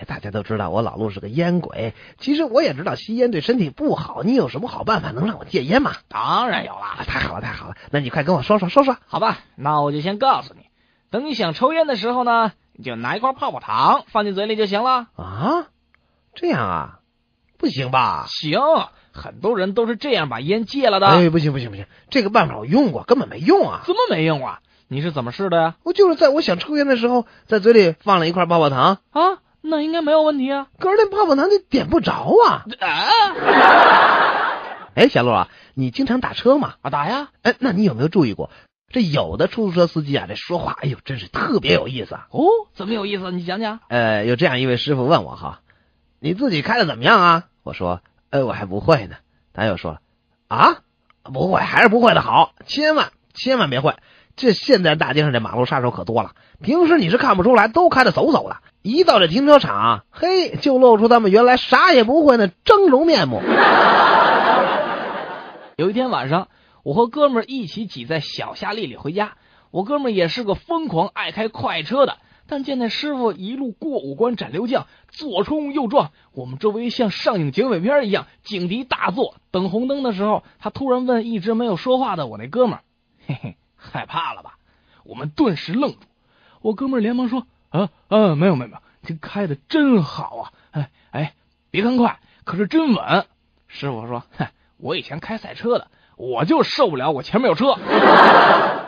哎，大家都知道我老陆是个烟鬼，其实我也知道吸烟对身体不好。你有什么好办法能让我戒烟吗？当然有了，啊，太好了，太好了！那你快跟我说说说说。好吧，那我就先告诉你，等你想抽烟的时候呢，你就拿一块泡泡糖放进嘴里就行了。啊，这样啊？不行吧？行，很多人都是这样把烟戒了的。哎，不行不行不行，这个办法我用过，根本没用啊！怎么没用啊？你是怎么试的呀？我就是在我想抽烟的时候，在嘴里放了一块泡泡糖啊，那应该没有问题啊。可是那泡泡糖你点不着啊！啊！哎，小陆啊，你经常打车吗？啊，打呀。哎，那你有没有注意过，这有的出租车司机啊，这说话，哎呦，真是特别有意思啊！哦，怎么有意思？你讲讲。呃，有这样一位师傅问我哈，你自己开的怎么样啊？我说，呃，我还不会呢。他又说了，啊，不会，还是不会的好，千万千万别会。这现在大街上这马路杀手可多了，平时你是看不出来，都开的走走的，一到这停车场，嘿，就露出他们原来啥也不会的峥嵘面目。有一天晚上，我和哥们儿一起挤在小夏利里回家，我哥们儿也是个疯狂爱开快车的。但见那师傅一路过五关斩六将，左冲右撞，我们周围像上映警匪片一样，警笛大作。等红灯的时候，他突然问一直没有说话的我那哥们儿：“嘿嘿，害怕了吧？”我们顿时愣住。我哥们儿连忙说：“啊啊，没有没有没有，这开的真好啊！哎哎，别看快，可是真稳。”师傅说：“嗨，我以前开赛车的，我就受不了我前面有车。”